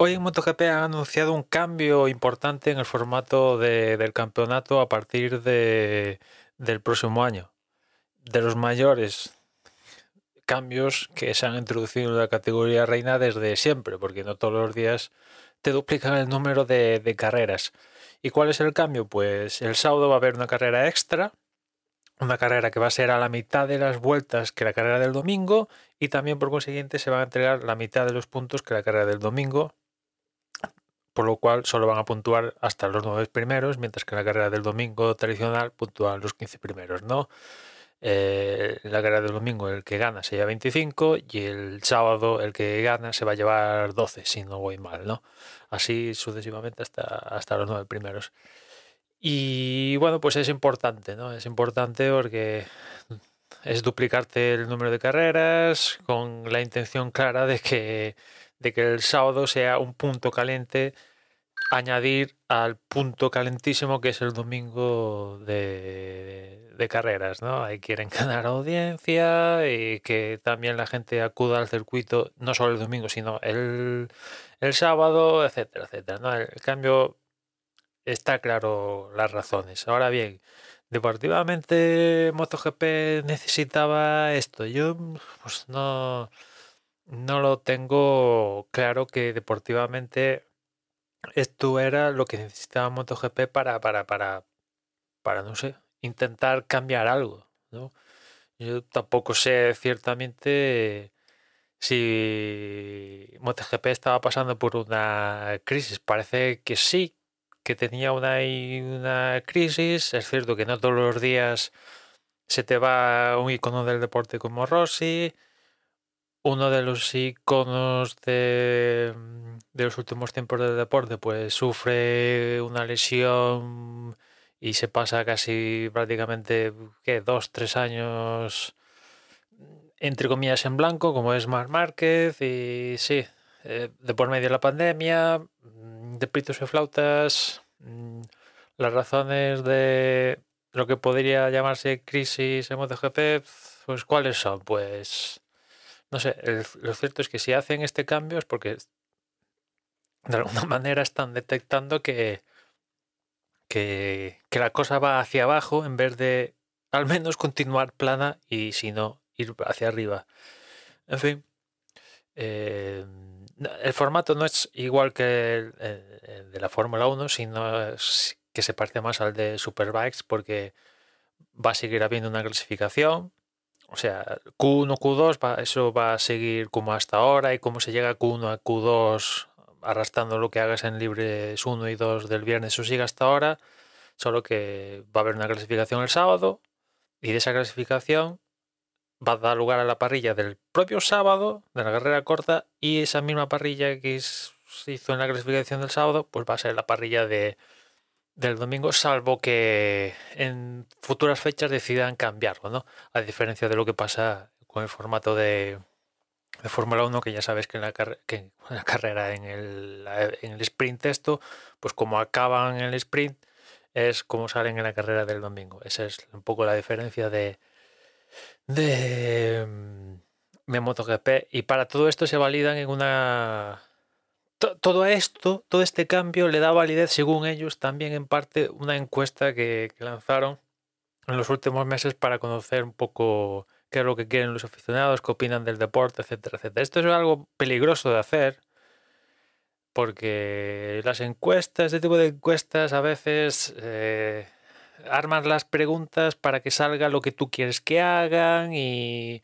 Hoy en MotoGP han anunciado un cambio importante en el formato de- del campeonato a partir de, del próximo año. De los mayores cambios que se han introducido en la categoría reina desde siempre, porque no todos los días te duplican el número de, de carreras. ¿Y cuál es el cambio? Pues el sábado va a haber una carrera extra, una carrera que va a ser a la mitad de las vueltas que la carrera del domingo y también por consiguiente se van a entregar la mitad de los puntos que la carrera del domingo, por lo cual solo van a puntuar hasta los nueve primeros, mientras que en la carrera del domingo tradicional puntúan los 15 primeros, ¿no? Eh, la carrera del domingo el que gana se lleva 25 y el sábado el que gana se va a llevar 12, si no voy mal, ¿no? Así sucesivamente hasta, hasta los nueve primeros. Y bueno, pues es importante, ¿no? Es importante porque es duplicarte el número de carreras con la intención clara de que, de que el sábado sea un punto caliente, añadir al punto calentísimo que es el domingo de, carreras, ¿no? Ahí quieren ganar audiencia y que también la gente acuda al circuito, no solo el domingo, sino el, el sábado, etcétera, etcétera, ¿no? El cambio está claro las razones. Ahora bien, deportivamente MotoGP necesitaba esto. Yo pues no, no lo tengo claro que deportivamente esto era lo que necesitaba MotoGP para, para, para, para, no sé, intentar cambiar algo, ¿no? Yo tampoco sé ciertamente si MotoGP estaba pasando por una crisis. Parece que sí, que tenía una, una crisis. Es cierto que no todos los días se te va un icono del deporte como Rossi. Uno de los iconos de, los últimos tiempos del deporte, pues sufre una lesión y se pasa casi prácticamente, ¿qué? Dos, tres años, entre comillas, en blanco, como es Marc Márquez. Y sí, eh, de por medio de la pandemia, mm, de pitos y flautas, mm, las razones de lo que podría llamarse crisis en MotoGP, pues ¿cuáles son? Pues no sé, lo cierto es que si hacen este cambio es porque de alguna manera están detectando que, que, la cosa va hacia abajo en vez de al menos continuar plana y si no ir hacia arriba. En fin, no, el formato no es igual que el, de la Fórmula 1, sino que se parece más al de Superbikes porque va a seguir habiendo una clasificación. O sea, Q1, Q2, va- eso va a seguir como hasta ahora y cómo se llega a Q1 a Q2 arrastrando lo que hagas en libres 1 y 2 del viernes, eso sigue hasta ahora, solo que va a haber una clasificación el sábado y de esa clasificación va a dar lugar a la parrilla del propio sábado de la carrera corta y esa misma parrilla que se hizo en la clasificación del sábado, pues va a ser la parrilla de, del domingo, salvo que en futuras fechas decidan cambiarlo, ¿no? A diferencia de lo que pasa con el formato de, de Fórmula 1, que ya sabes que en la, que en la carrera, en el, en el sprint esto, pues como acaban en el sprint, es como salen en la carrera del domingo. Esa es un poco la diferencia de, de, mm, de MotoGP. Y para todo esto se validan en una todo esto, todo este cambio le da validez, según ellos, también en parte una encuesta que, lanzaron en los últimos meses para conocer un poco qué es lo que quieren los aficionados, qué opinan del deporte, etcétera, etcétera. Esto es algo peligroso de hacer porque las encuestas, este tipo de encuestas a veces eh, arman las preguntas para que salga lo que tú quieres que hagan y,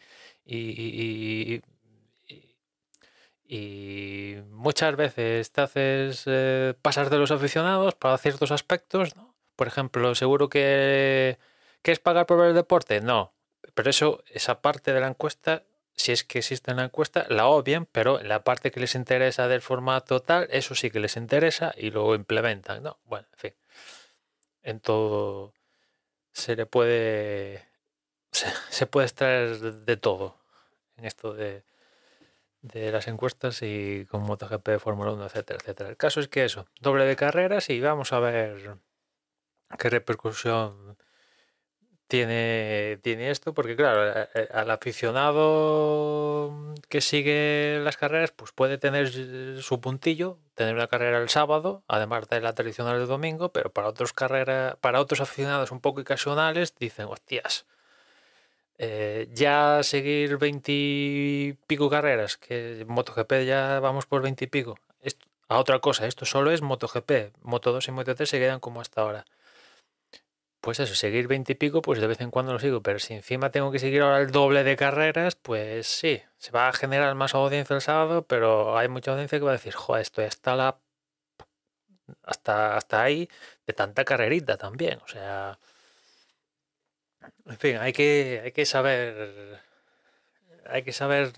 muchas veces te haces eh, pasar de los aficionados para ciertos aspectos, ¿no? Por ejemplo, seguro que, que es pagar por ver el deporte. No, pero eso, esa parte de la encuesta, si es que existe en la encuesta, la obvian, pero la parte que les interesa del formato tal, eso sí que les interesa y lo implementan, ¿no? Bueno, en fin. En todo se le puede se, se puede extraer de todo en esto de de las encuestas y con MotoGP de Fórmula 1, etcétera, etcétera. El caso es que eso, doble de carreras y vamos a ver qué repercusión tiene, tiene esto, porque claro, al aficionado que sigue las carreras, pues puede tener su puntillo, tener una carrera el sábado, además de la tradicional del domingo, pero para otros carreras, para otros aficionados un poco ocasionales, dicen, hostias, eh, ya seguir 20 y pico carreras, que MotoGP ya vamos por 20 y pico. a otra cosa, esto solo es MotoGP. Moto 2 y Moto 3 se quedan como hasta ahora. Pues eso, seguir 20 y pico, pues de vez en cuando lo sigo. Pero si encima tengo que seguir ahora el doble de carreras, pues sí, se va a generar más audiencia el sábado, pero hay mucha audiencia que va a decir, joder, estoy hasta la. hasta, hasta ahí de tanta carrerita también. O sea. En fin, hay que, hay que saber. Hay que saber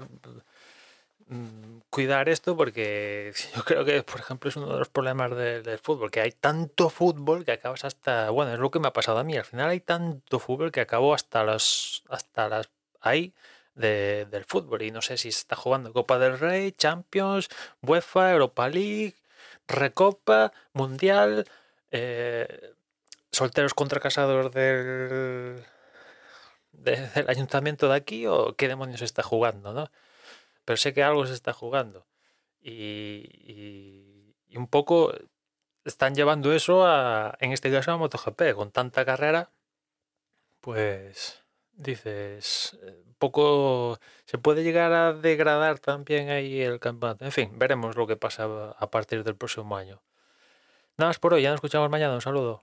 mm, cuidar esto porque yo creo que, por ejemplo, es uno de los problemas del, fútbol, que hay tanto fútbol que acabas hasta. Bueno, es lo que me ha pasado a mí. Al final hay tanto fútbol que acabo hasta las. hasta las. ahí. del fútbol. Y no sé si se está jugando Copa del Rey, Champions, UEFA, Europa League, Recopa, Mundial, eh, solteros contra casados del del ayuntamiento de aquí o qué demonios está jugando, ¿no? Pero sé que algo se está jugando. Y, un poco están llevando eso a, en este caso a MotoGP, con tanta carrera, pues dices, un poco se puede llegar a degradar también ahí el campeonato. En fin, veremos lo que pasa a partir del próximo año. Nada más por hoy, ya nos escuchamos mañana, un saludo.